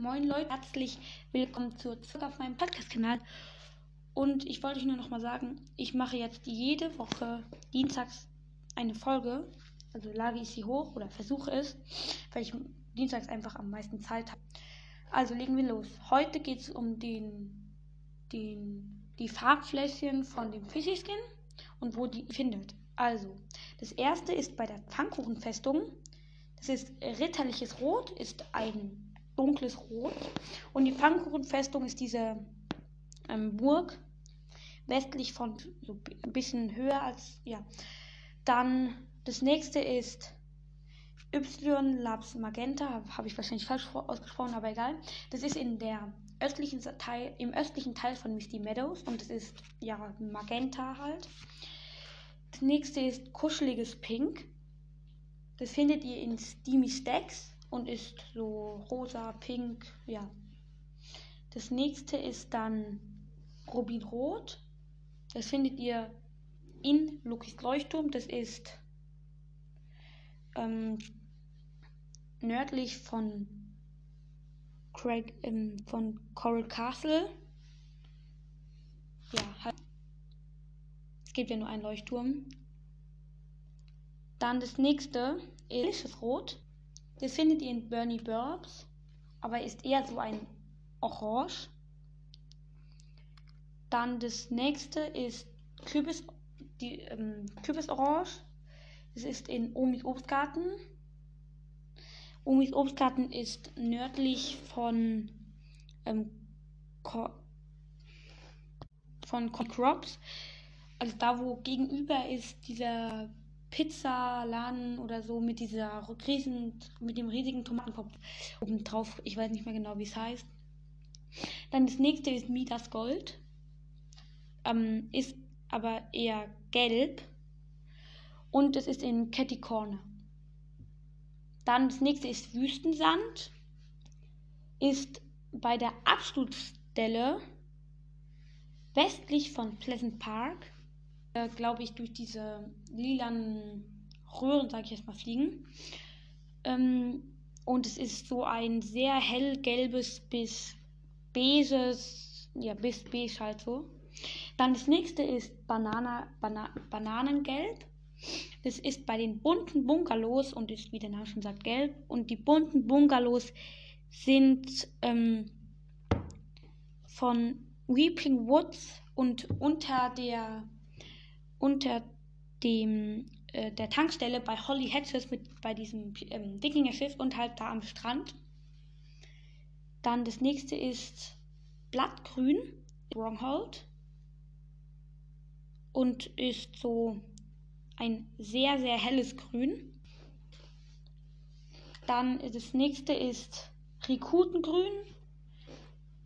Moin Leute, herzlich willkommen zur zurück auf meinem Podcast-Kanal. Und ich wollte euch nur noch mal sagen, ich mache jetzt jede Woche dienstags eine Folge. Also lage ich sie hoch oder versuche es, weil ich dienstags einfach am meisten Zeit habe. Also legen wir los. Heute geht es um den, den, die Farbfläschchen von dem Fischi-Skin und wo die findet. Also, das erste ist bei der Pfannkuchenfestung. Das ist ritterliches Rot, ist ein dunkles Rot. Und die Pfannkuchenfestung ist diese ähm, Burg westlich von so ein bisschen höher als ja. Dann das nächste ist Y Labs Magenta, habe ich wahrscheinlich falsch ausgesprochen, aber egal. Das ist in der östlichen Teil, im östlichen Teil von Misty Meadows und das ist ja Magenta halt. Das nächste ist kuscheliges Pink. Das findet ihr in Steamy Stacks und ist so rosa, pink, ja. Das nächste ist dann Rubinrot. Das findet ihr in Lukis Leuchtturm. Das ist ähm, nördlich von Craig, ähm, von Coral Castle. Ja, halt. Es gibt ja nur einen Leuchtturm. Dann das nächste ist Rot. Das findet ihr in Bernie Burbs, aber ist eher so ein Orange. Dann das nächste ist Kürbis, die, ähm, Kürbisorange. Das ist in Omis Obstgarten. Omis Obstgarten ist nördlich von ähm, von Crops. Also da, wo gegenüber ist dieser Pizzaladen oder so mit dieser riesen, mit dem riesigen Tomatenkopf oben drauf. Ich weiß nicht mehr genau, wie es heißt. Dann das nächste ist Midas Gold. Ähm, ist aber eher gelb. Und es ist in Catty Corner. Dann das nächste ist Wüstensand. Ist bei der Absturzstelle westlich von Pleasant Park äh, glaube ich, durch diese lilanen Röhren, sage ich jetzt mal, fliegen. Ähm, und es ist so ein sehr hellgelbes bis beiges, ja, bis beige halt so. Dann das nächste ist Banana, Bana Bananengelb. Das ist bei den bunten Bungalows und ist, wie der Name schon sagt, gelb. Und die bunten Bungalows sind ähm, von Weeping Woods und unter der unter dem äh, der Tankstelle bei Holly Hatches mit bei diesem ähm, Wikinger-Schiff und halt da am Strand. Dann das nächste ist Blattgrün, Stronghold. Und ist so ein sehr, sehr helles Grün. Dann das nächste ist Rikutengrün.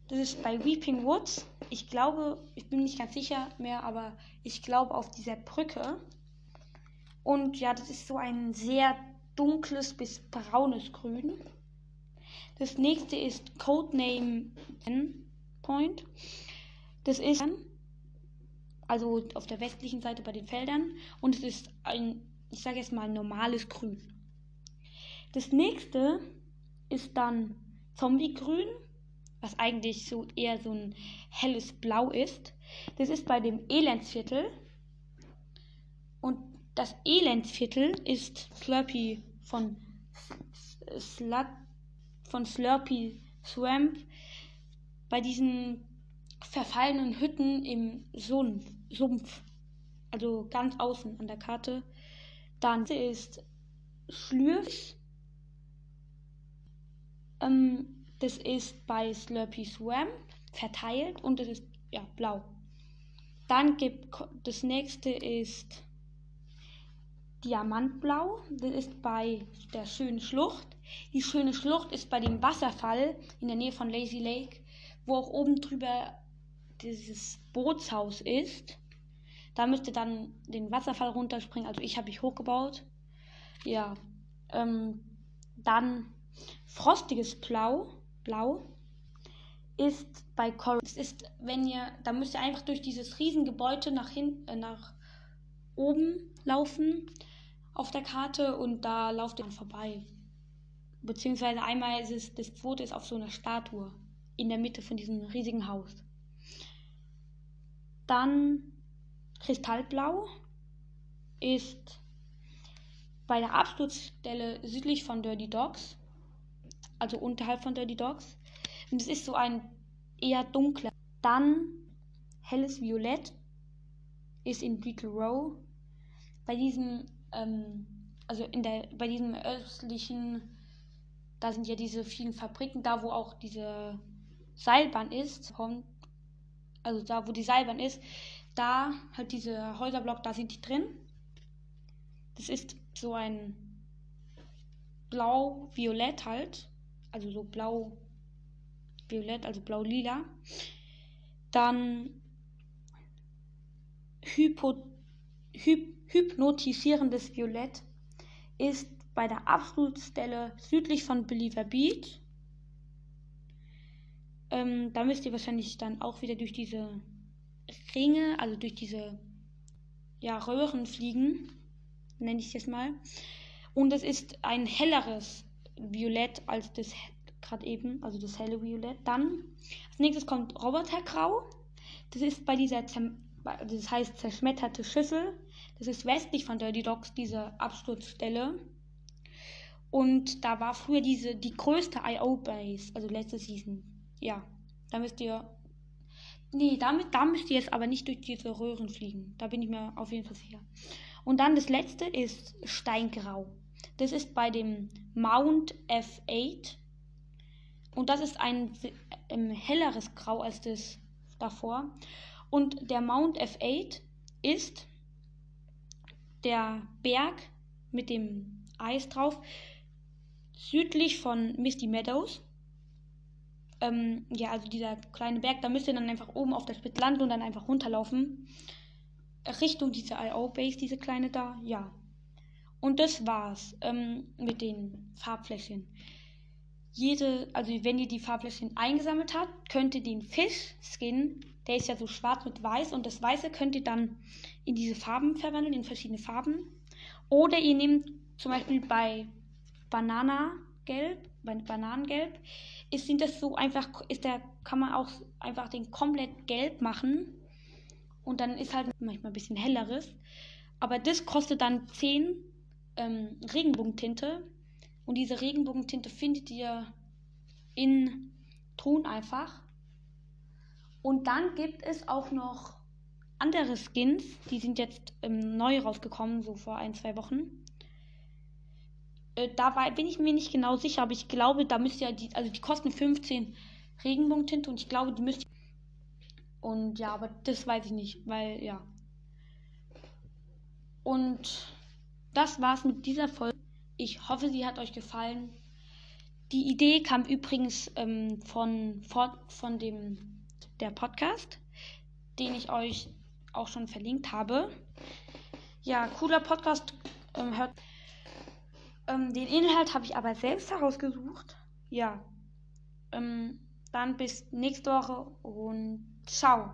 Das ist bei Weeping Woods ich glaube, ich bin nicht ganz sicher mehr, aber ich glaube auf dieser Brücke. Und ja, das ist so ein sehr dunkles bis braunes Grün. Das nächste ist Codename Point. Das ist also auf der westlichen Seite bei den Feldern und es ist ein, ich sage jetzt mal, normales Grün. Das nächste ist dann Zombie-Grün was eigentlich so eher so ein helles Blau ist. Das ist bei dem Elendsviertel. Und das Elendsviertel ist Slurpy von Slut, von Slurpy Swamp bei diesen verfallenen Hütten im Sumpf. Also ganz außen an der Karte. Dann ist Schlürfs. Ähm, das ist bei Slurpy Swamp verteilt und es ist ja blau. Dann gibt das nächste ist Diamantblau. Das ist bei der schönen Schlucht. Die schöne Schlucht ist bei dem Wasserfall in der Nähe von Lazy Lake, wo auch oben drüber dieses Bootshaus ist. Da müsste dann den Wasserfall runterspringen. Also ich habe mich hochgebaut. Ja. Ähm, dann frostiges Blau. Blau ist bei Coral. Es ist, wenn ihr, da müsst ihr einfach durch dieses Riesengebäude nach hinten, äh, nach oben laufen auf der Karte und da lauft ihr dann vorbei. beziehungsweise einmal ist es, das zweite ist auf so einer Statue in der Mitte von diesem riesigen Haus. Dann Kristallblau ist bei der Absturzstelle südlich von Dirty Dogs, also unterhalb von Dirty Dogs. Und es ist so ein eher dunkler. Dann helles Violett ist in Beetle Row. Bei diesem, ähm, also in der, bei diesem östlichen, da sind ja diese vielen Fabriken, da wo auch diese Seilbahn ist, also da wo die Seilbahn ist, da halt diese Häuserblock, da sind die drin. Das ist so ein blau-violett halt, also so blau-violett, also blau-lila. Dann Hypo, hyp, hypnotisierendes Violett ist bei der Absturzstelle südlich von Believer Beach. Ähm, da müsst ihr wahrscheinlich dann auch wieder durch diese Ringe, also durch diese ja, Röhren fliegen, nenne ich es mal. Und es ist ein helleres Violett als das gerade eben, also das helle Violett. Dann als nächstes kommt Robotergrau. Das ist bei dieser, das heißt zerschmetterte Schüssel. Das ist westlich von Dirty Dogs, diese Absturzstelle. Und da war früher diese, die größte IO-Base, also letzte Season. Ja, da müsst ihr Nee, damit, da müsst ihr jetzt aber nicht durch diese Röhren fliegen. Da bin ich mir auf jeden Fall sicher. Und dann das letzte ist Steingrau. Das ist bei dem Mount F8. Und das ist ein ähm, helleres Grau als das davor. Und der Mount F8 ist der Berg mit dem Eis drauf südlich von Misty Meadows. Ähm, ja, also dieser kleine Berg, da müsst ihr dann einfach oben auf der Spitze landen und dann einfach runterlaufen. Richtung diese IO-Base, diese kleine da, ja. Und das war's ähm, mit den Farbfläschchen. Jede, also wenn ihr die Farbfläschchen eingesammelt habt, könnt ihr den Fisch-Skin, der ist ja so schwarz mit weiß, und das Weiße könnt ihr dann in diese Farben verwandeln, in verschiedene Farben. Oder ihr nehmt zum Beispiel bei Banana Gelb, bei Bananengelb, ist, sind das so einfach, ist der, kann man auch einfach den komplett gelb machen. Und dann ist halt manchmal ein bisschen helleres. Aber das kostet dann 10 ähm, Regenbogentinte. Und diese Regenbogentinte findet ihr in Ton einfach. Und dann gibt es auch noch andere Skins, die sind jetzt ähm, neu rausgekommen, so vor ein, zwei Wochen. Äh, dabei bin ich mir nicht genau sicher, aber ich glaube, da müsste ja die, also die kosten 15 Regenbogentinte und ich glaube, die müsste. Und ja, aber das weiß ich nicht, weil ja. Und das war's mit dieser Folge. Ich hoffe, sie hat euch gefallen. Die Idee kam übrigens ähm, von, von, dem der Podcast, den ich euch auch schon verlinkt habe. Ja, cooler Podcast. Ähm, hört ähm, den Inhalt habe ich aber selbst herausgesucht. Ja. Ähm, dann bis nächste Woche und ciao.